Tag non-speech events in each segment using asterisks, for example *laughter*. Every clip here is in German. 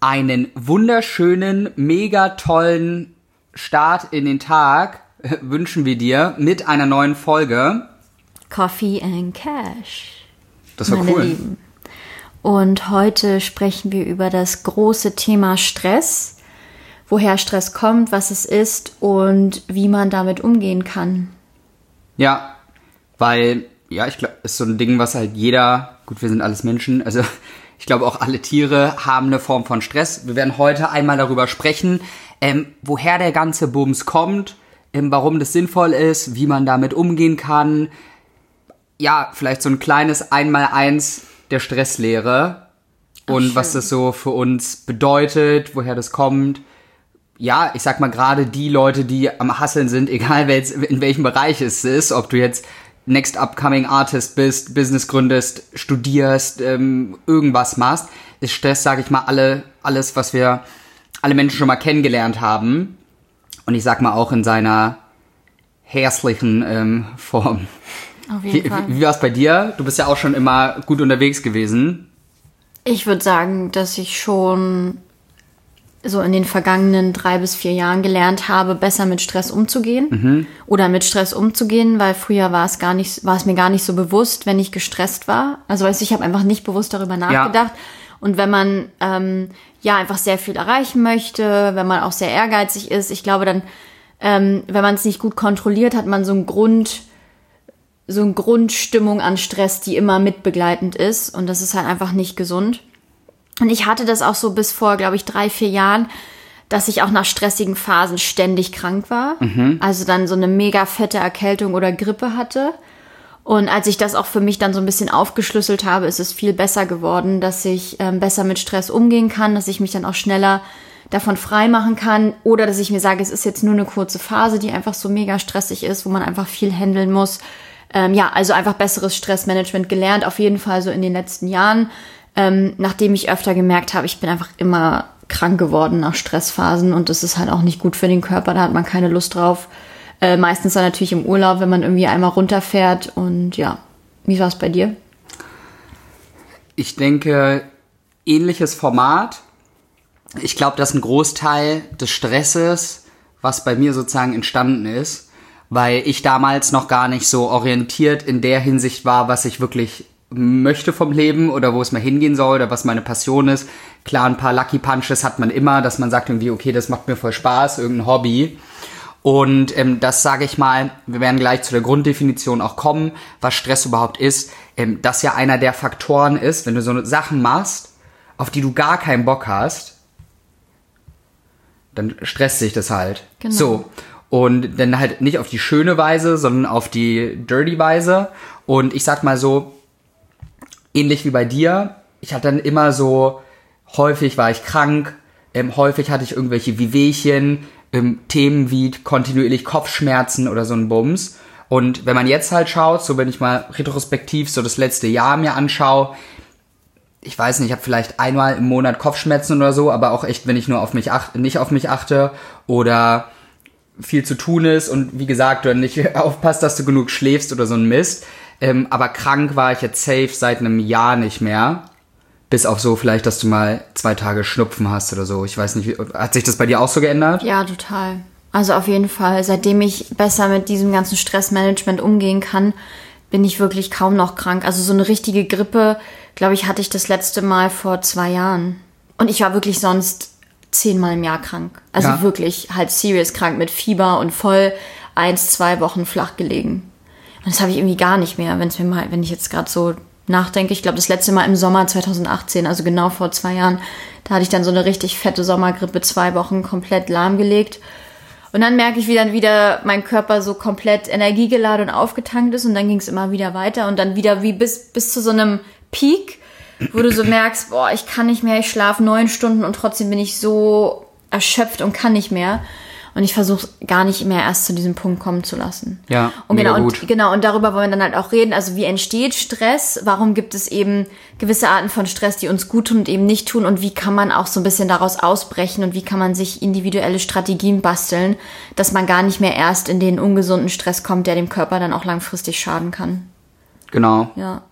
einen wunderschönen, mega tollen Start in den Tag *laughs* wünschen wir dir mit einer neuen Folge. Coffee and Cash. Das war meine cool. Lieben. Und heute sprechen wir über das große Thema Stress, woher Stress kommt, was es ist und wie man damit umgehen kann. Ja, weil, ja, ich glaube, ist so ein Ding, was halt jeder, gut, wir sind alles Menschen, also ich glaube auch alle Tiere haben eine Form von Stress. Wir werden heute einmal darüber sprechen, ähm, woher der ganze Bums kommt, ähm, warum das sinnvoll ist, wie man damit umgehen kann. Ja, vielleicht so ein kleines Einmaleins der Stresslehre und schön. was das so für uns bedeutet, woher das kommt. Ja, ich sag mal gerade die Leute, die am Hasseln sind, *laughs* egal in welchem Bereich es ist, ob du jetzt Next Upcoming Artist bist, Business gründest, studierst, ähm, irgendwas machst, ist Stress, sage ich mal, alle, alles, was wir alle Menschen schon mal kennengelernt haben. Und ich sag mal auch in seiner hässlichen ähm, Form. Auf Wie, jeden Fall. wie, wie war es bei dir? Du bist ja auch schon immer gut unterwegs gewesen. Ich würde sagen, dass ich schon so in den vergangenen drei bis vier Jahren gelernt habe, besser mit Stress umzugehen oder mit Stress umzugehen, weil früher war es gar nicht, war es mir gar nicht so bewusst, wenn ich gestresst war. Also weißt du, ich habe einfach nicht bewusst darüber nachgedacht. Und wenn man ähm, ja einfach sehr viel erreichen möchte, wenn man auch sehr ehrgeizig ist, ich glaube dann, ähm, wenn man es nicht gut kontrolliert, hat man so einen Grund, so eine Grundstimmung an Stress, die immer mitbegleitend ist. Und das ist halt einfach nicht gesund. Und ich hatte das auch so bis vor, glaube ich, drei, vier Jahren, dass ich auch nach stressigen Phasen ständig krank war. Also dann so eine mega fette Erkältung oder Grippe hatte. Und als ich das auch für mich dann so ein bisschen aufgeschlüsselt habe, ist es viel besser geworden, dass ich ähm, besser mit Stress umgehen kann, dass ich mich dann auch schneller davon frei machen kann oder dass ich mir sage, es ist jetzt nur eine kurze Phase, die einfach so mega stressig ist, wo man einfach viel handeln muss. Ähm, ja, also einfach besseres Stressmanagement gelernt, auf jeden Fall so in den letzten Jahren, ähm, nachdem ich öfter gemerkt habe, ich bin einfach immer krank geworden nach Stressphasen und das ist halt auch nicht gut für den Körper, da hat man keine Lust drauf. Äh, meistens dann natürlich im Urlaub, wenn man irgendwie einmal runterfährt und ja, wie war es bei dir? Ich denke, ähnliches Format. Ich glaube, dass ein Großteil des Stresses, was bei mir sozusagen entstanden ist, weil ich damals noch gar nicht so orientiert in der Hinsicht war, was ich wirklich möchte vom Leben oder wo es mal hingehen soll oder was meine Passion ist. Klar, ein paar Lucky Punches hat man immer, dass man sagt irgendwie, okay, das macht mir voll Spaß, irgendein Hobby. Und ähm, das sage ich mal, wir werden gleich zu der Grunddefinition auch kommen, was Stress überhaupt ist. Ähm, das ja einer der Faktoren ist, wenn du so Sachen machst, auf die du gar keinen Bock hast, dann stresst sich das halt. Genau. So. Und dann halt nicht auf die schöne Weise, sondern auf die dirty Weise. Und ich sag mal so, ähnlich wie bei dir, ich hatte dann immer so, häufig war ich krank, ähm, häufig hatte ich irgendwelche Wehwehchen, ähm, Themen wie kontinuierlich Kopfschmerzen oder so ein Bums. Und wenn man jetzt halt schaut, so wenn ich mal retrospektiv so das letzte Jahr mir anschaue, ich weiß nicht, ich habe vielleicht einmal im Monat Kopfschmerzen oder so, aber auch echt, wenn ich nur auf mich achte, nicht auf mich achte oder viel zu tun ist und wie gesagt, du nicht *laughs* aufpasst, dass du genug schläfst oder so ein Mist. Ähm, aber krank war ich jetzt safe seit einem Jahr nicht mehr. Bis auf so vielleicht, dass du mal zwei Tage Schnupfen hast oder so. Ich weiß nicht, hat sich das bei dir auch so geändert? Ja, total. Also auf jeden Fall, seitdem ich besser mit diesem ganzen Stressmanagement umgehen kann, bin ich wirklich kaum noch krank. Also so eine richtige Grippe, glaube ich, hatte ich das letzte Mal vor zwei Jahren. Und ich war wirklich sonst zehnmal im Jahr krank. Also Ja. wirklich halt serious krank mit Fieber und voll eins, zwei Wochen flach gelegen. Und das habe ich irgendwie gar nicht mehr, wenn es mir mal, wenn ich jetzt gerade so nachdenke. Ich glaube, das letzte Mal im Sommer 2018, also genau vor zwei Jahren, da hatte ich dann so eine richtig fette Sommergrippe, zwei Wochen komplett lahmgelegt. Und dann merke ich, wie dann wieder mein Körper so komplett energiegeladen und aufgetankt ist und dann ging es immer wieder weiter und dann wieder wie bis, bis zu so einem Peak, wo du so merkst, boah, ich kann nicht mehr, ich schlafe neun Stunden und trotzdem bin ich so erschöpft und kann nicht mehr. Und ich versuche gar nicht mehr erst zu diesem Punkt kommen zu lassen. Ja, und genau, gut. und genau, und darüber wollen wir dann halt auch reden. Also wie entsteht Stress? Warum gibt es eben gewisse Arten von Stress, die uns gut tun und eben nicht tun? Und wie kann man auch so ein bisschen daraus ausbrechen und wie kann man sich individuelle Strategien basteln, dass man gar nicht mehr erst in den ungesunden Stress kommt, der dem Körper dann auch langfristig schaden kann. Genau. Ja.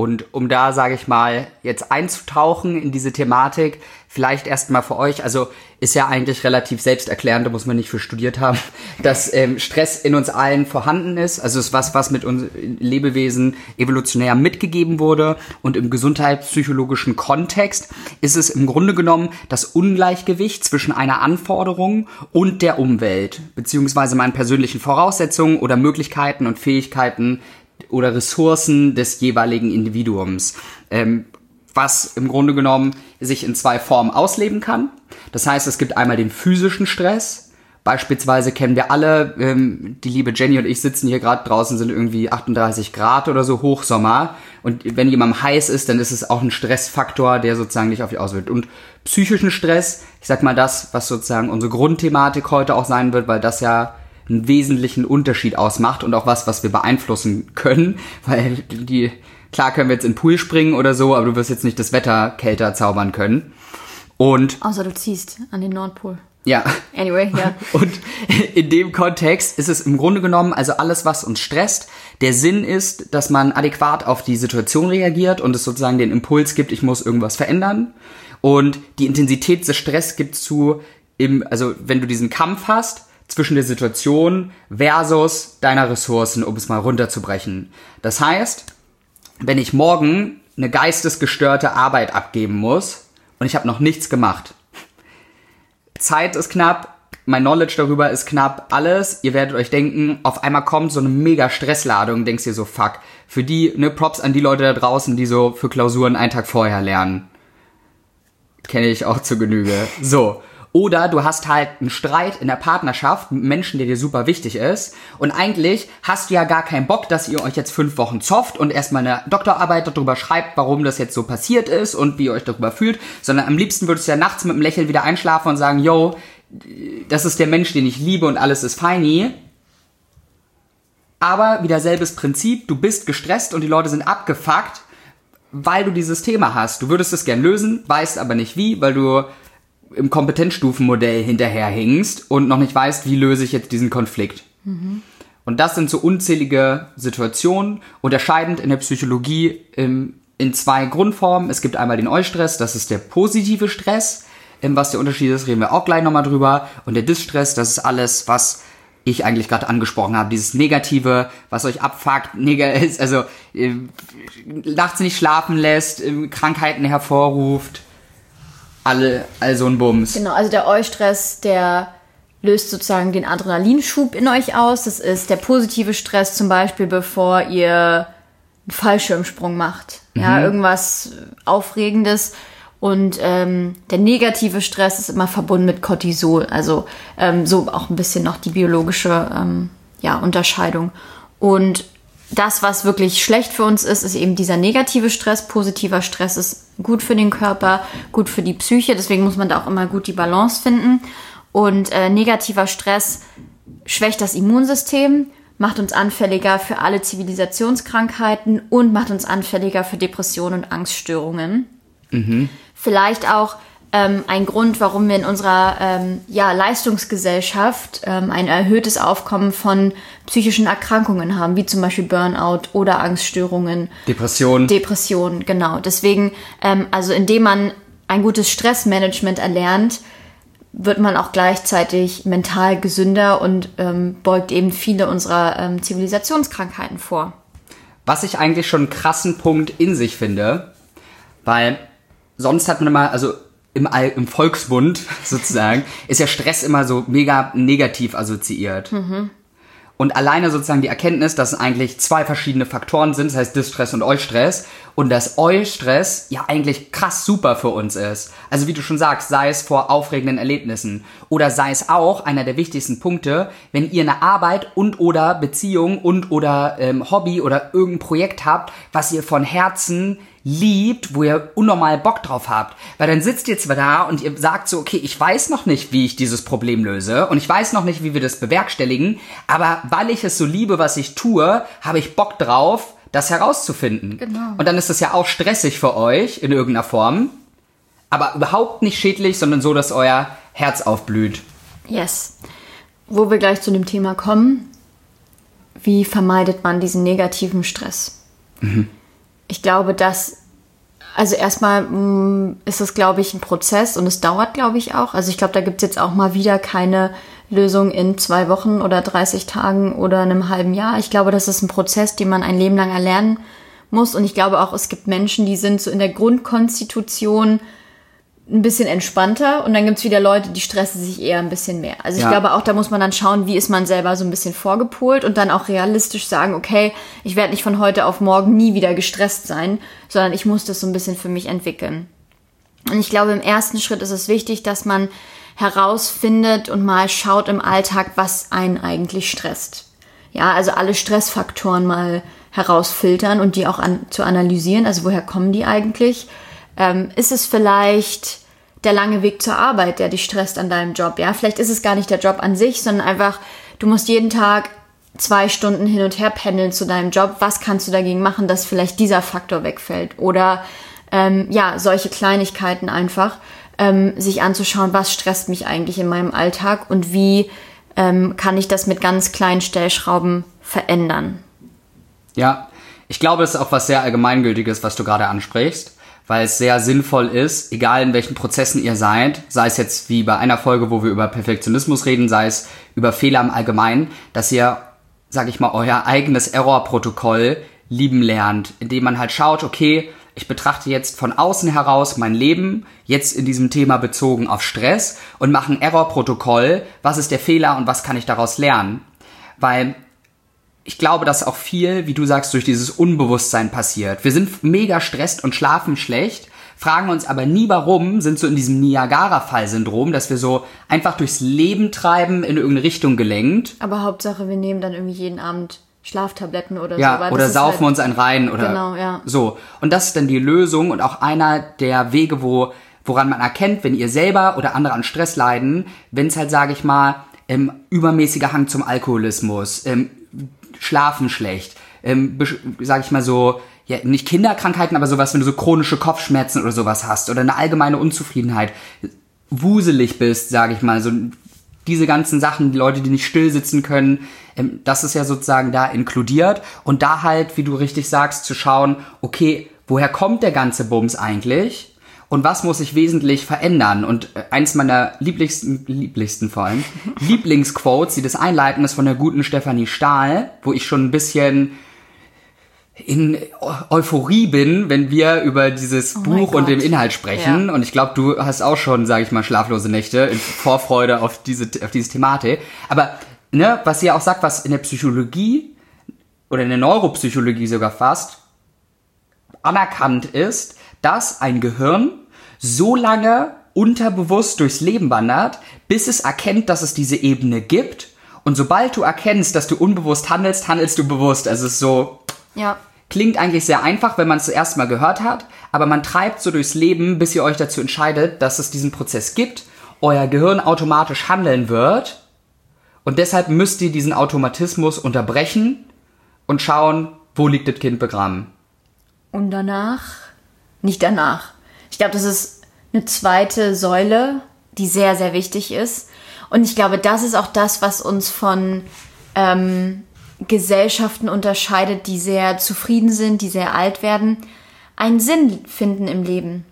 Und um da, sage ich mal, jetzt einzutauchen in diese Thematik, vielleicht erstmal für euch, also ist ja eigentlich relativ selbsterklärend, da muss man nicht für studiert haben, *laughs* dass ähm, Stress in uns allen vorhanden ist. Also es ist was, was mit uns Lebewesen evolutionär mitgegeben wurde. Und im gesundheitspsychologischen Kontext ist es im Grunde genommen das Ungleichgewicht zwischen einer Anforderung und der Umwelt, beziehungsweise meinen persönlichen Voraussetzungen oder Möglichkeiten und Fähigkeiten oder Ressourcen des jeweiligen Individuums. Ähm, was im Grunde genommen sich in zwei Formen ausleben kann. Das heißt, es gibt einmal den physischen Stress. Beispielsweise kennen wir alle, ähm, die liebe Jenny und ich sitzen hier gerade draußen, sind irgendwie 38 Grad oder so Hochsommer. Und wenn jemandem heiß ist, dann ist es auch ein Stressfaktor, der sozusagen nicht auf dich auswirkt. Und psychischen Stress, ich sag mal das, was sozusagen unsere Grundthematik heute auch sein wird, weil das ja einen wesentlichen Unterschied ausmacht und auch was, was wir beeinflussen können, *laughs* weil die, klar können wir jetzt in den Pool springen oder so, aber du wirst jetzt nicht das Wetter kälter zaubern können. Und. Außer du ziehst an den Nordpol. Ja. Anyway, ja. *laughs* Und in dem Kontext ist es im Grunde genommen also alles, was uns stresst. Der Sinn ist, dass man adäquat auf die Situation reagiert und es sozusagen den Impuls gibt, ich muss irgendwas verändern. Und die Intensität des Stress gibt zu, im, also wenn du diesen Kampf hast, zwischen der Situation versus deiner Ressourcen, um es mal runterzubrechen. Das heißt, wenn ich morgen eine geistesgestörte Arbeit abgeben muss und ich habe noch nichts gemacht. Zeit ist knapp, mein Knowledge darüber ist knapp, alles. Ihr werdet euch denken, auf einmal kommt so eine mega Stressladung, denkst ihr so, fuck. Für die, ne, Props an die Leute da draußen, die so für Klausuren einen Tag vorher lernen. Kenne ich auch zu Genüge. So. Oder du hast halt einen Streit in der Partnerschaft mit Menschen, der dir super wichtig ist. Und eigentlich hast du ja gar keinen Bock, dass ihr euch jetzt fünf Wochen zofft und erstmal eine Doktorarbeit darüber schreibt, warum das jetzt so passiert ist und wie ihr euch darüber fühlt. Sondern am liebsten würdest du ja nachts mit einem Lächeln wieder einschlafen und sagen, yo, das ist der Mensch, den ich liebe und alles ist feini. Aber wieder selbes Prinzip, du bist gestresst und die Leute sind abgefuckt, weil du dieses Thema hast. Du würdest es gern lösen, weißt aber nicht wie, weil du im Kompetenzstufenmodell hinterherhängst und noch nicht weißt, wie löse ich jetzt diesen Konflikt. Mhm. Und das sind so unzählige Situationen, unterscheidend in der Psychologie in, in zwei Grundformen. Es gibt einmal den Eustress, das ist der positive Stress. Was der Unterschied ist, reden wir auch gleich nochmal drüber. Und der Distress, das ist alles, was ich eigentlich gerade angesprochen habe. Dieses Negative, was euch abfuckt, *laughs* also äh, nachts nicht schlafen lässt, Krankheiten hervorruft alle, all so ein Bums. Genau, also der Eustress, der löst sozusagen den Adrenalinschub in euch aus. Das ist der positive Stress zum Beispiel, bevor ihr einen Fallschirmsprung macht. Ja, mhm. irgendwas Aufregendes. Und ähm, der negative Stress ist immer verbunden mit Cortisol. Also ähm, so auch ein bisschen noch die biologische ähm, ja, Unterscheidung. Und das, was wirklich schlecht für uns ist, ist eben dieser negative Stress. Positiver Stress ist gut für den Körper, gut für die Psyche. Deswegen muss man da auch immer gut die Balance finden. Und äh, negativer Stress schwächt das Immunsystem, macht uns anfälliger für alle Zivilisationskrankheiten und macht uns anfälliger für Depressionen und Angststörungen. Mhm. Vielleicht auch ähm, ein Grund, warum wir in unserer ähm, ja, Leistungsgesellschaft ähm, ein erhöhtes Aufkommen von psychischen Erkrankungen haben, wie zum Beispiel Burnout oder Angststörungen. Depressionen. Depressionen, genau. Deswegen, ähm, also indem man ein gutes Stressmanagement erlernt, wird man auch gleichzeitig mental gesünder und ähm, beugt eben viele unserer ähm, Zivilisationskrankheiten vor. Was ich eigentlich schon einen krassen Punkt in sich finde, weil sonst hat man immer, also im, All, im Volksbund *laughs* sozusagen, ist ja Stress immer so mega negativ assoziiert. Mhm. Und alleine sozusagen die Erkenntnis, dass es eigentlich zwei verschiedene Faktoren sind, das heißt Distress und Eustress, und dass Eustress ja eigentlich krass super für uns ist. Also wie du schon sagst, sei es vor aufregenden Erlebnissen oder sei es auch einer der wichtigsten Punkte, wenn ihr eine Arbeit und oder Beziehung und oder ähm, Hobby oder irgendein Projekt habt, was ihr von Herzen liebt, wo ihr unnormal Bock drauf habt. Weil dann sitzt ihr zwar da und ihr sagt so, okay, ich weiß noch nicht, wie ich dieses Problem löse und ich weiß noch nicht, wie wir das bewerkstelligen, aber weil ich es so liebe, was ich tue, habe ich Bock drauf, das herauszufinden. Genau. Und dann ist das ja auch stressig für euch in irgendeiner Form, aber überhaupt nicht schädlich, sondern so, dass euer Herz aufblüht. Yes. Wo wir gleich zu dem Thema kommen, wie vermeidet man diesen negativen Stress? Mhm Ich glaube, dass, also erstmal mh, ist es, glaube ich, ein Prozess und es dauert, glaube ich, auch. Also ich glaube, da gibt es jetzt auch mal wieder keine Lösung in zwei Wochen oder 30 Tagen oder einem halben Jahr. Ich glaube, das ist ein Prozess, den man ein Leben lang erlernen muss. Und ich glaube auch, es gibt Menschen, die sind so in der Grundkonstitution ein bisschen entspannter und dann gibt's wieder Leute, die stressen sich eher ein bisschen mehr. Also ich Ja. glaube auch, da muss man dann schauen, wie ist man selber so ein bisschen vorgepolt und dann auch realistisch sagen, okay, ich werde nicht von heute auf morgen nie wieder gestresst sein, sondern ich muss das so ein bisschen für mich entwickeln. Und ich glaube, im ersten Schritt ist es wichtig, dass man herausfindet und mal schaut im Alltag, was einen eigentlich stresst. Ja, also alle Stressfaktoren mal herausfiltern und die auch an, zu analysieren. Also woher kommen die eigentlich? Ähm, ist es vielleicht der lange Weg zur Arbeit, der dich stresst an deinem Job? Ja, vielleicht ist es gar nicht der Job an sich, sondern einfach, du musst jeden Tag zwei Stunden hin und her pendeln zu deinem Job. Was kannst du dagegen machen, dass vielleicht dieser Faktor wegfällt? Oder ähm, ja, solche Kleinigkeiten einfach, ähm, sich anzuschauen, was stresst mich eigentlich in meinem Alltag und wie ähm, kann ich das mit ganz kleinen Stellschrauben verändern. Ja, ich glaube, es ist auch was sehr Allgemeingültiges, was du gerade ansprichst, weil es sehr sinnvoll ist, egal in welchen Prozessen ihr seid, sei es jetzt wie bei einer Folge, wo wir über Perfektionismus reden, sei es über Fehler im Allgemeinen, dass ihr, sag ich mal, euer eigenes Error-Protokoll lieben lernt, indem man halt schaut, okay, ich betrachte jetzt von außen heraus mein Leben, jetzt in diesem Thema bezogen auf Stress und mache ein Error-Protokoll, was ist der Fehler und was kann ich daraus lernen. Weil ich glaube, dass auch viel, wie du sagst, durch dieses Unbewusstsein passiert. Wir sind mega stresst und schlafen schlecht, fragen uns aber nie warum, sind so in diesem Niagara-Fall-Syndrom, dass wir so einfach durchs Leben treiben, in irgendeine Richtung gelenkt. Aber Hauptsache, wir nehmen dann irgendwie jeden Abend Schlaftabletten oder so. Ja, oder saufen halt, uns einen rein oder Genau, ja. so. Und das ist dann die Lösung und auch einer der Wege, wo, woran man erkennt, wenn ihr selber oder andere an Stress leiden, wenn es halt, sage ich mal, ähm, übermäßiger Hang zum Alkoholismus, ähm, Schlafen schlecht, ähm, sag ich mal so, ja, nicht Kinderkrankheiten, aber sowas, wenn du so chronische Kopfschmerzen oder sowas hast oder eine allgemeine Unzufriedenheit, wuselig bist, sage ich mal, so diese ganzen Sachen, die Leute, die nicht still sitzen können, ähm, das ist ja sozusagen da inkludiert und da halt, wie du richtig sagst, zu schauen, okay, woher kommt der ganze Bums eigentlich? Und was muss sich wesentlich verändern? Und äh, eins meiner lieblichsten, lieblichsten vor allem, *laughs* Lieblingsquotes, die das einleiten, ist von der guten Stefanie Stahl, wo ich schon ein bisschen in Eu- Euphorie bin, wenn wir über dieses Oh Buch und den Inhalt sprechen. Ja. Und ich glaube, du hast auch schon, sage ich mal, schlaflose Nächte in Vorfreude auf diese, auf diese Thematik. Aber ne, was sie ja auch sagt, was in der Psychologie oder in der Neuropsychologie sogar fast anerkannt ist, dass ein Gehirn so lange unterbewusst durchs Leben wandert, bis es erkennt, dass es diese Ebene gibt. Und sobald du erkennst, dass du unbewusst handelst, handelst du bewusst. Also es ist so, Ja. Klingt eigentlich sehr einfach, wenn man es zuerst mal gehört hat, aber man treibt so durchs Leben, bis ihr euch dazu entscheidet, dass es diesen Prozess gibt, euer Gehirn automatisch handeln wird und deshalb müsst ihr diesen Automatismus unterbrechen und schauen, wo liegt das Kind begraben. Und danach, nicht danach. Ich glaube, das ist eine zweite Säule, die sehr, sehr wichtig ist. Und ich glaube, das ist auch das, was uns von ähm, Gesellschaften unterscheidet, die sehr zufrieden sind, die sehr alt werden, einen Sinn finden im Leben.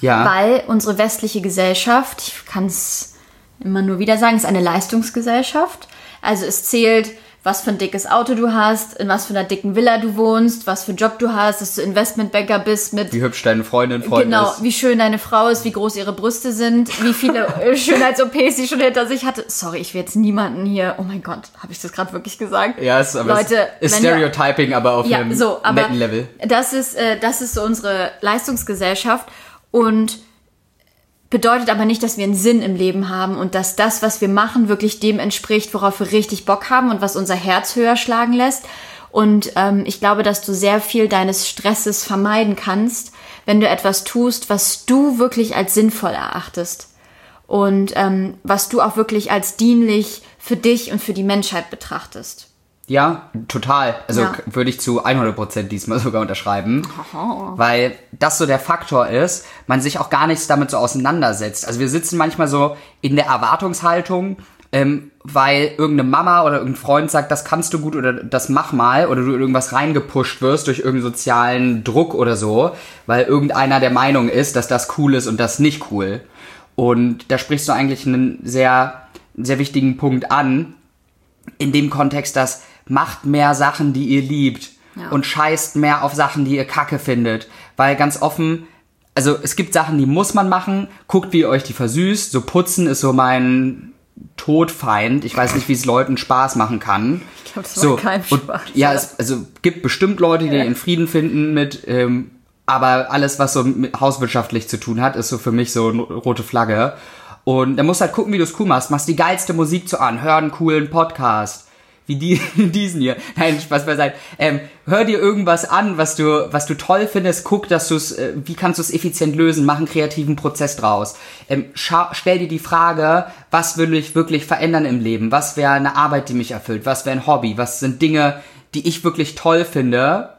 Ja, Weil unsere westliche Gesellschaft, ich kann es immer nur wieder sagen, ist eine Leistungsgesellschaft. Also es zählt, was für ein dickes Auto du hast, in was für einer dicken Villa du wohnst, was für einen Job du hast, dass du Investmentbanker bist mit wie hübsch deine Freundin, Freund genau, ist. wie schön deine Frau ist, wie groß ihre Brüste sind, wie viele *laughs* äh, Schönheits-OPs sie schon hinter sich hatte. Sorry, ich will jetzt niemanden hier. Oh mein Gott, habe ich das gerade wirklich gesagt? Ja, ist aber Leute, ist Stereotyping, aber auf ja, einem so, aber netten Level. Das ist, äh, das ist so unsere Leistungsgesellschaft und bedeutet aber nicht, dass wir einen Sinn im Leben haben und dass das, was wir machen, wirklich dem entspricht, worauf wir richtig Bock haben und was unser Herz höher schlagen lässt. Und ähm, ich glaube, dass du sehr viel deines Stresses vermeiden kannst, wenn du etwas tust, was du wirklich als sinnvoll erachtest und ähm, was du auch wirklich als dienlich für dich und für die Menschheit betrachtest. Ja, total. Also Ja. würde ich zu 100% diesmal *laughs* sogar unterschreiben. Weil das so der Faktor ist, man sich auch gar nichts damit so auseinandersetzt. Also wir sitzen manchmal so in der Erwartungshaltung, ähm, weil irgendeine Mama oder irgendein Freund sagt, das kannst du gut oder das mach mal oder du irgendwas reingepusht wirst durch irgendeinen sozialen Druck oder so, weil irgendeiner der Meinung ist, dass das cool ist und das nicht cool. Und da sprichst du eigentlich einen sehr, sehr wichtigen Punkt an, in dem Kontext, dass macht mehr Sachen, die ihr liebt Ja. und scheißt mehr auf Sachen, die ihr kacke findet. Weil ganz offen, also es gibt Sachen, die muss man machen. Guckt, wie ihr euch die versüßt. So putzen ist so mein Todfeind. Ich weiß nicht, wie es Leuten Spaß machen kann. Ich glaub, das so, macht keinem und, Spaß. Ja, es also gibt bestimmt Leute, die Ja. in Frieden finden mit, ähm, aber alles, was so mit hauswirtschaftlich zu tun hat, ist so für mich so eine rote Flagge. Und dann musst du halt gucken, wie du es cool machst. Machst die geilste Musik zu an, hör einen coolen Podcast. Wie die, *laughs* diesen hier. Nein, Spaß beiseite. Ähm, hör dir irgendwas an, was du, was du toll findest. Guck, dass du es, äh, wie kannst du es effizient lösen? Mach einen kreativen Prozess draus. Ähm, stell dir die Frage, was will ich wirklich verändern im Leben? Was wäre eine Arbeit, die mich erfüllt? Was wäre ein Hobby? Was sind Dinge, die ich wirklich toll finde?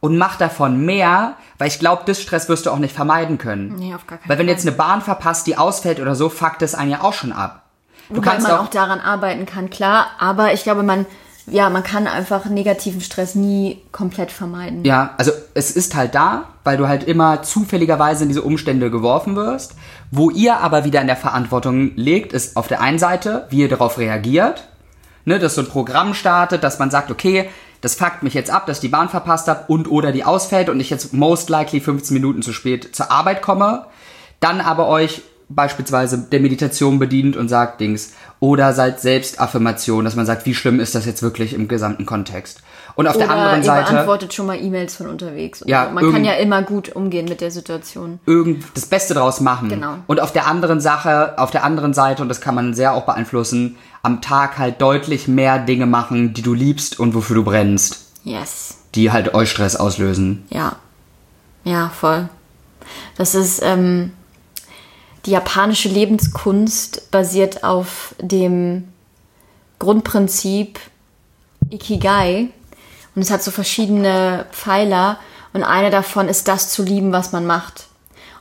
Und mach davon mehr, weil ich glaube, das Stress wirst du auch nicht vermeiden können. Nee, auf gar keinen Weil wenn du Fall. jetzt eine Bahn verpasst, die ausfällt oder so, fuckt es einen ja auch schon ab. Du Wobei kannst man auch, auch daran arbeiten kann, klar. Aber ich glaube, man, ja, man kann einfach negativen Stress nie komplett vermeiden. Ja, also es ist halt da, weil du halt immer zufälligerweise in diese Umstände geworfen wirst. Wo ihr aber wieder in der Verantwortung legt, ist auf der einen Seite, wie ihr darauf reagiert. Ne, dass so ein Programm startet, dass man sagt, okay, das fuckt mich jetzt ab, dass ich die Bahn verpasst habe und oder die ausfällt und ich jetzt most likely 15 Minuten zu spät zur Arbeit komme. Dann aber euch beispielsweise der Meditation bedient und sagt Dings. Oder seid Selbstaffirmation, dass man sagt, wie schlimm ist das jetzt wirklich im gesamten Kontext. Und auf Oder der anderen Seite. beantwortet schon mal E-Mails von unterwegs. Ja, so. Man kann irgend- ja immer gut umgehen mit der Situation. irgend das Beste draus machen. Genau. Und auf der anderen Sache, auf der anderen Seite, und das kann man sehr auch beeinflussen, am Tag halt deutlich mehr Dinge machen, die du liebst und wofür du brennst, Yes. die halt euch Stress auslösen. Ja. Ja, voll. Das ist, ähm, die japanische Lebenskunst basiert auf dem Grundprinzip Ikigai. Und es hat so verschiedene Pfeiler. Und einer davon ist das zu lieben, was man macht.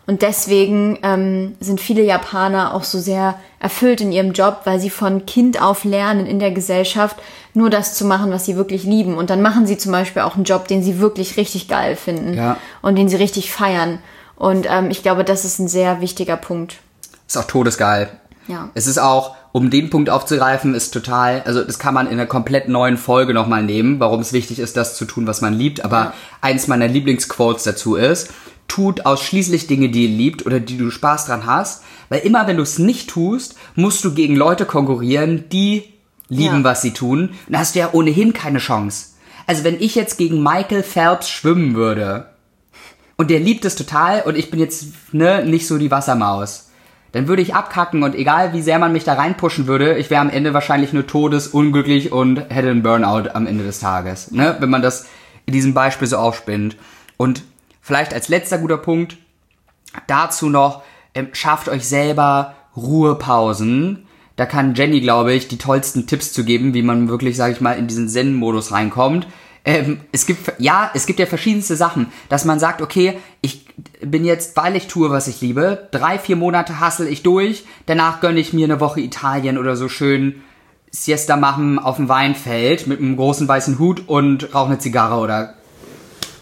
Und deswegen ähm, sind viele Japaner auch so sehr erfüllt in ihrem Job, weil sie von Kind auf lernen in der Gesellschaft nur das zu machen, was sie wirklich lieben. Und dann machen sie zum Beispiel auch einen Job, den sie wirklich richtig geil finden Ja. und den sie richtig feiern. Und ähm, ich glaube, das ist ein sehr wichtiger Punkt. Ist auch todesgeil. Ja. Es ist auch, um den Punkt aufzugreifen, ist total, also das kann man in einer komplett neuen Folge nochmal nehmen, warum es wichtig ist, das zu tun, was man liebt. Aber Ja. eins meiner Lieblingsquotes dazu ist, tut ausschließlich Dinge, die ihr liebt oder die du Spaß dran hast, weil immer wenn du es nicht tust, musst du gegen Leute konkurrieren, die lieben, Ja. was sie tun. Und da hast du ja ohnehin keine Chance. Also wenn ich jetzt gegen Michael Phelps schwimmen würde, und der liebt es total und ich bin jetzt ne, nicht so die Wassermaus. Dann würde ich abkacken und egal wie sehr man mich da reinpushen würde, ich wäre am Ende wahrscheinlich nur todesunglücklich und hätte einen Burnout am Ende des Tages. Ne? Wenn man das in diesem Beispiel so aufspinnt. Und vielleicht als letzter guter Punkt dazu noch, ähm, schafft euch selber Ruhepausen. Da kann Jenny, glaube ich, die tollsten Tipps zu geben, wie man wirklich, sage ich mal, in diesen Zen-Modus reinkommt. Ähm, es gibt, ja, es gibt ja verschiedenste Sachen, dass man sagt, okay, ich bin jetzt, weil ich tue, was ich liebe, drei, vier Monate hassel ich durch, danach gönne ich mir eine Woche Italien oder so schön Siesta machen auf dem Weinfeld mit einem großen weißen Hut und rauche eine Zigarre oder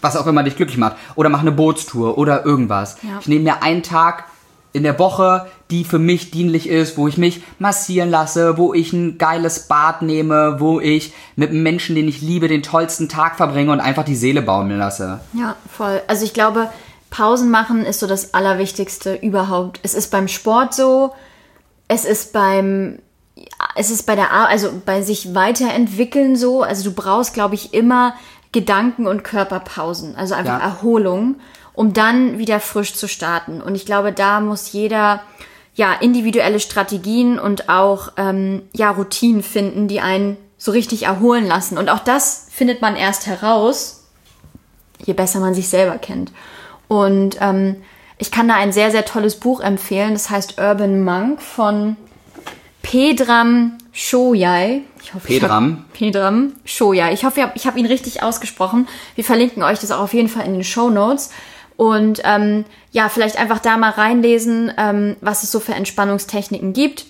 was auch immer dich glücklich macht. Oder mach eine Bootstour oder irgendwas. Ja. Ich nehme mir einen Tag in der Woche, die für mich dienlich ist, wo ich mich massieren lasse, wo ich ein geiles Bad nehme, wo ich mit einem Menschen, den ich liebe, den tollsten Tag verbringe und einfach die Seele baumeln lasse. Ja, voll. Also ich glaube, Pausen machen ist so das Allerwichtigste überhaupt. Es ist beim Sport so, es ist beim, es ist bei der, also bei sich weiterentwickeln so. Also du brauchst, glaube ich, immer Gedanken- und Körperpausen, also einfach Ja. Erholung, um dann wieder frisch zu starten. Und ich glaube, da muss jeder ja individuelle Strategien und auch ähm, ja Routinen finden, die einen so richtig erholen lassen. Und auch das findet man erst heraus, je besser man sich selber kennt. Und ähm, ich kann da ein sehr, sehr tolles Buch empfehlen. Das heißt Urban Monk von Pedram Shoyai. Ich hoffe, ich Pedram? hab- Pedram Shoyai. Ich hoffe, ich habe ich hab ihn richtig ausgesprochen. Wir verlinken euch das auch auf jeden Fall in den Show Notes. Und ähm, ja, vielleicht einfach da mal reinlesen, ähm, was es so für Entspannungstechniken gibt.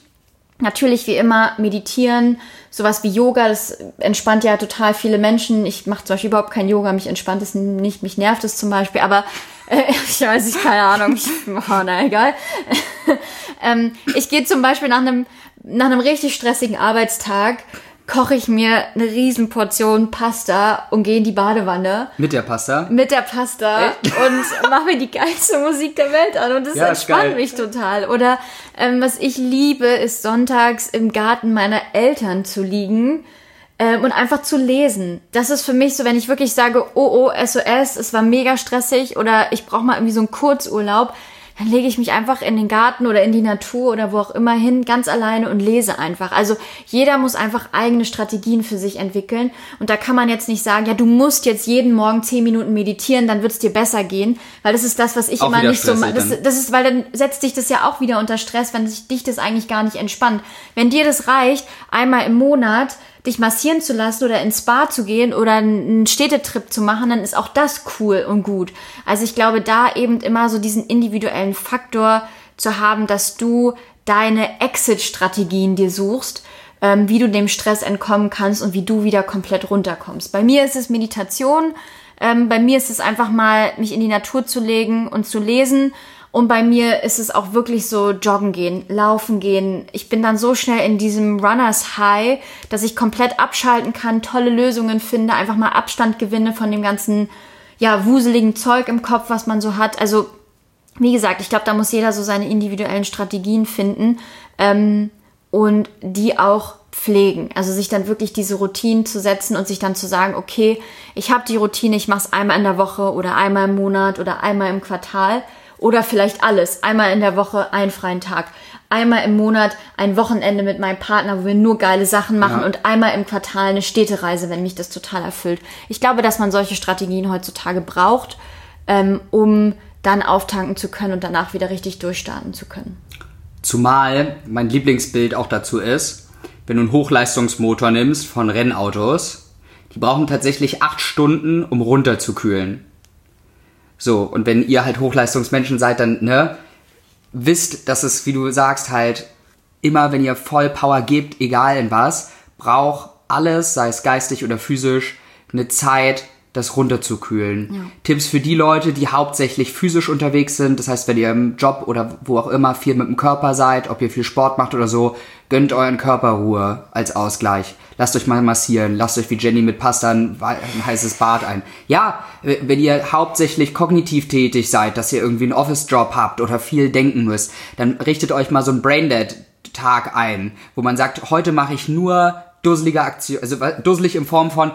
Natürlich wie immer meditieren, sowas wie Yoga, das entspannt ja total viele Menschen. Ich mache zum Beispiel überhaupt kein Yoga, mich entspannt es nicht, mich nervt es zum Beispiel, aber äh, *laughs* ich weiß nicht, keine Ahnung, ich, oh, na egal. *laughs* ähm, ich gehe zum Beispiel nach einem nach einem richtig stressigen Arbeitstag koche ich mir eine riesen Portion Pasta und gehe in die Badewanne. Mit der Pasta? Mit der Pasta *laughs* und mache mir die geilste Musik der Welt an und das ja, entspannt mich total. Oder ähm, was ich liebe, ist sonntags im Garten meiner Eltern zu liegen ähm, und einfach zu lesen. Das ist für mich so, wenn ich wirklich sage, oh oh, SOS, es war mega stressig oder ich brauche mal irgendwie so einen Kurzurlaub dann lege ich mich einfach in den Garten oder in die Natur oder wo auch immer hin, ganz alleine und lese einfach. Also jeder muss einfach eigene Strategien für sich entwickeln. Und da kann man jetzt nicht sagen, ja, du musst jetzt jeden Morgen zehn Minuten meditieren, dann wird es dir besser gehen. Weil das ist das, was ich auch immer nicht so mache. Das, das ist, weil dann setzt dich das ja auch wieder unter Stress, wenn sich dich das eigentlich gar nicht entspannt. Wenn dir das reicht, einmal im Monat dich massieren zu lassen oder ins Spa zu gehen oder einen Städtetrip zu machen, dann ist auch das cool und gut. Also ich glaube, da eben immer so diesen individuellen Faktor zu haben, dass du deine Exit-Strategien dir suchst, ähm, wie du dem Stress entkommen kannst und wie du wieder komplett runterkommst. Bei mir ist es Meditation, ähm, bei mir ist es einfach mal, mich in die Natur zu legen und zu lesen und bei mir ist es auch wirklich so joggen gehen, laufen gehen. Ich bin dann so schnell in diesem Runners High, dass ich komplett abschalten kann, tolle Lösungen finde, einfach mal Abstand gewinne von dem ganzen, ja, wuseligen Zeug im Kopf, was man so hat. Also, wie gesagt, ich glaube, da muss jeder so seine individuellen Strategien finden ähm, und die auch pflegen. Also sich dann wirklich diese Routinen zu setzen und sich dann zu sagen, okay, ich habe die Routine, ich mache es einmal in der Woche oder einmal im Monat oder einmal im Quartal oder vielleicht alles. Einmal in der Woche einen freien Tag. Einmal im Monat ein Wochenende mit meinem Partner, wo wir nur geile Sachen machen. Ja. Und einmal im Quartal eine Städtereise, wenn mich das total erfüllt. Ich glaube, dass man solche Strategien heutzutage braucht, ähm, um dann auftanken zu können und danach wieder richtig durchstarten zu können. Zumal mein Lieblingsbild auch dazu ist, wenn du einen Hochleistungsmotor nimmst von Rennautos, die brauchen tatsächlich acht Stunden, um runterzukühlen. So, und wenn ihr halt Hochleistungsmenschen seid, dann, ne, wisst, dass es, wie du sagst, halt immer, wenn ihr voll Power gebt, egal in was, braucht alles, sei es geistig oder physisch, eine Zeit, das runterzukühlen. Ja. Tipps für die Leute, die hauptsächlich physisch unterwegs sind, das heißt, wenn ihr im Job oder wo auch immer viel mit dem Körper seid, ob ihr viel Sport macht oder so, gönnt euren Körper Ruhe als Ausgleich. Lasst euch mal massieren, lasst euch wie Jenny mit Pasta ein, ein heißes Bad ein. Ja, wenn ihr hauptsächlich kognitiv tätig seid, dass ihr irgendwie einen Office-Job habt oder viel denken müsst, dann richtet euch mal so einen Braindead-Tag ein, wo man sagt, heute mache ich nur dusselige Aktion, also dusselig in Form von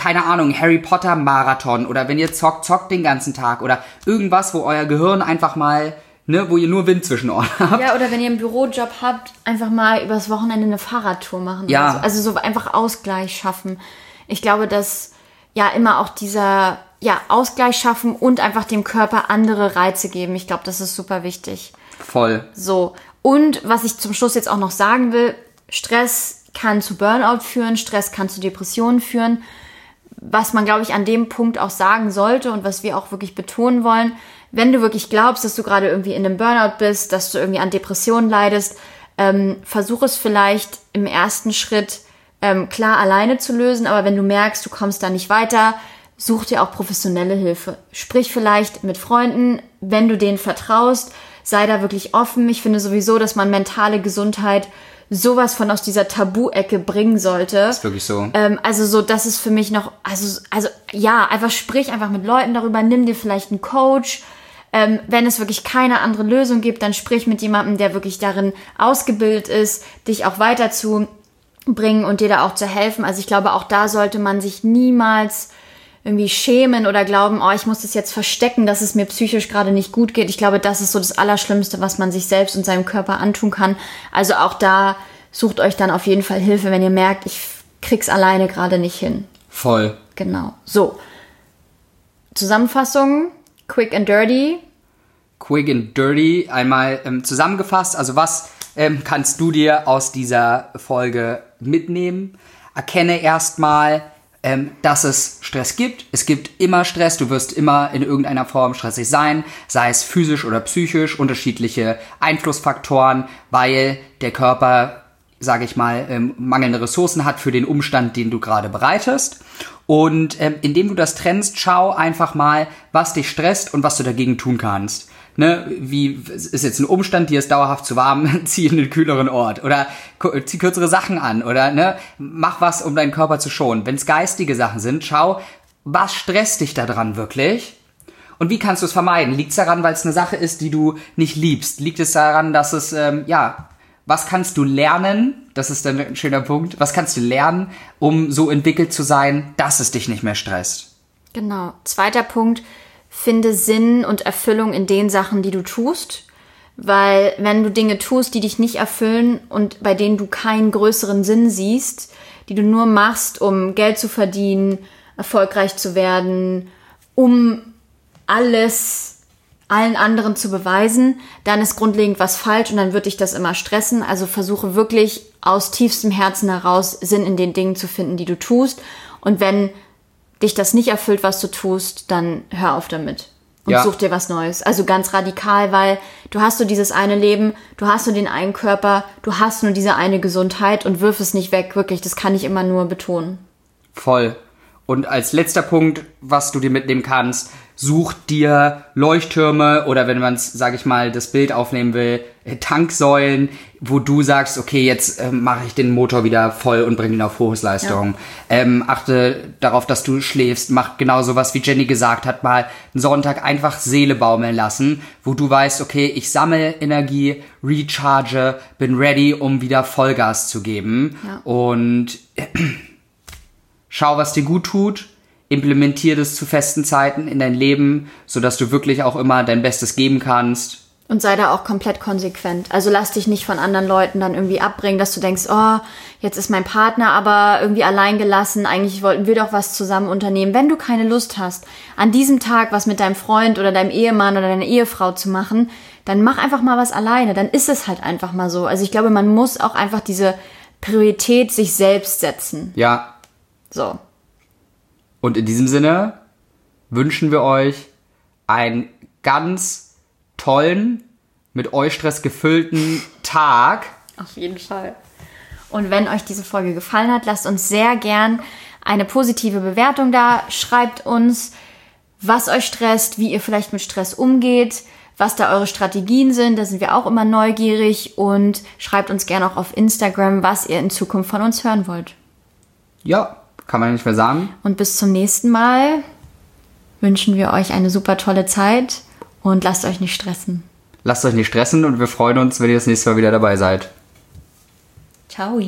keine Ahnung, Harry Potter Marathon oder wenn ihr zockt, zockt den ganzen Tag oder irgendwas, wo euer Gehirn einfach mal, ne, wo ihr nur Wind zwischen Ohren habt. Ja, oder wenn ihr einen Bürojob habt, einfach mal übers Wochenende eine Fahrradtour machen. Ja. So. Also so einfach Ausgleich schaffen. Ich glaube, dass ja immer auch dieser ja, Ausgleich schaffen und einfach dem Körper andere Reize geben. Ich glaube, das ist super wichtig. Voll. So. Und was ich zum Schluss jetzt auch noch sagen will, Stress kann zu Burnout führen, Stress kann zu Depressionen führen was man, glaube ich, an dem Punkt auch sagen sollte und was wir auch wirklich betonen wollen, wenn du wirklich glaubst, dass du gerade irgendwie in einem Burnout bist, dass du irgendwie an Depressionen leidest, ähm, versuch es vielleicht im ersten Schritt ähm, klar alleine zu lösen, aber wenn du merkst, du kommst da nicht weiter, such dir auch professionelle Hilfe. Sprich vielleicht mit Freunden, wenn du denen vertraust, sei da wirklich offen. Ich finde sowieso, dass man mentale Gesundheit sowas von aus dieser Tabu-Ecke bringen sollte. Das ist wirklich so. Ähm, also so, das ist für mich noch, also, also ja, einfach sprich einfach mit Leuten darüber, nimm dir vielleicht einen Coach. Ähm, wenn es wirklich keine andere Lösung gibt, dann sprich mit jemandem, der wirklich darin ausgebildet ist, dich auch weiterzubringen und dir da auch zu helfen. Also ich glaube, auch da sollte man sich niemals irgendwie schämen oder glauben, oh, ich muss das jetzt verstecken, dass es mir psychisch gerade nicht gut geht. Ich glaube, das ist so das Allerschlimmste, was man sich selbst und seinem Körper antun kann. Also auch da sucht euch dann auf jeden Fall Hilfe, wenn ihr merkt, ich krieg's alleine gerade nicht hin. Voll. Genau. So. Zusammenfassung, quick and dirty. Quick and dirty, einmal ähm, zusammengefasst. Also was ähm, kannst du dir aus dieser Folge mitnehmen? Erkenne erstmal, ähm, dass es Stress gibt. Es gibt immer Stress, du wirst immer in irgendeiner Form stressig sein, sei es physisch oder psychisch, unterschiedliche Einflussfaktoren, weil der Körper sage ich mal, ähm, mangelnde Ressourcen hat für den Umstand, den du gerade bereitest. Und ähm, indem du das trennst, schau einfach mal, was dich stresst und was du dagegen tun kannst. Ne, wie ist jetzt ein Umstand, dir ist dauerhaft zu warm, *laughs* zieh in einen kühleren Ort oder zieh kürzere Sachen an oder ne, mach was, um deinen Körper zu schonen. Wenn es geistige Sachen sind, schau, was stresst dich daran wirklich? Und wie kannst du es vermeiden? Liegt es daran, weil es eine Sache ist, die du nicht liebst? Liegt es daran, dass es, ähm, ja, was kannst du lernen? Das ist dann ein schöner Punkt. Was kannst du lernen, um so entwickelt zu sein, dass es dich nicht mehr stresst? Genau. Zweiter Punkt, finde Sinn und Erfüllung in den Sachen, die du tust. Weil wenn du Dinge tust, die dich nicht erfüllen und bei denen du keinen größeren Sinn siehst, die du nur machst, um Geld zu verdienen, erfolgreich zu werden, um alles allen anderen zu beweisen, dann ist grundlegend was falsch und dann wird dich das immer stressen. Also versuche wirklich aus tiefstem Herzen heraus Sinn in den Dingen zu finden, die du tust. Und wenn dich das nicht erfüllt, was du tust, dann hör auf damit und ja. such dir was Neues. Also ganz radikal, weil du hast so dieses eine Leben, du hast nur den einen Körper, du hast nur diese eine Gesundheit und wirf es nicht weg, wirklich. Das kann ich immer nur betonen. Voll. Und als letzter Punkt, was du dir mitnehmen kannst, such dir Leuchttürme oder wenn man es, sage ich mal, das Bild aufnehmen will, äh, Tanksäulen, wo du sagst, okay, jetzt äh, mache ich den Motor wieder voll und bringe ihn auf Hochleistung. Ja. Ähm, achte darauf, dass du schläfst. Mach genau sowas, wie Jenny gesagt hat, mal einen Sonntag einfach Seele baumeln lassen, wo du weißt, okay, ich sammle Energie, recharge, bin ready, um wieder Vollgas zu geben. Ja. Und *clears throat* schau, was dir gut tut implementier das zu festen Zeiten in dein Leben, sodass du wirklich auch immer dein Bestes geben kannst. Und sei da auch komplett konsequent. Also lass dich nicht von anderen Leuten dann irgendwie abbringen, dass du denkst, oh, jetzt ist mein Partner aber irgendwie allein gelassen, eigentlich wollten wir doch was zusammen unternehmen. Wenn du keine Lust hast, an diesem Tag was mit deinem Freund oder deinem Ehemann oder deiner Ehefrau zu machen, dann mach einfach mal was alleine. Dann ist es halt einfach mal so. Also ich glaube, man muss auch einfach diese Priorität sich selbst setzen. Ja. So. Und in diesem Sinne wünschen wir euch einen ganz tollen, mit Eustress gefüllten Tag. Auf jeden Fall. Und wenn euch diese Folge gefallen hat, lasst uns sehr gern eine positive Bewertung da. Schreibt uns, was euch stresst, wie ihr vielleicht mit Stress umgeht, was da eure Strategien sind. Da sind wir auch immer neugierig. Und schreibt uns gerne auch auf Instagram, was ihr in Zukunft von uns hören wollt. Ja, kann man nicht mehr sagen. Und bis zum nächsten Mal wünschen wir euch eine super tolle Zeit und lasst euch nicht stressen. Lasst euch nicht stressen und wir freuen uns, wenn ihr das nächste Mal wieder dabei seid. Ciao.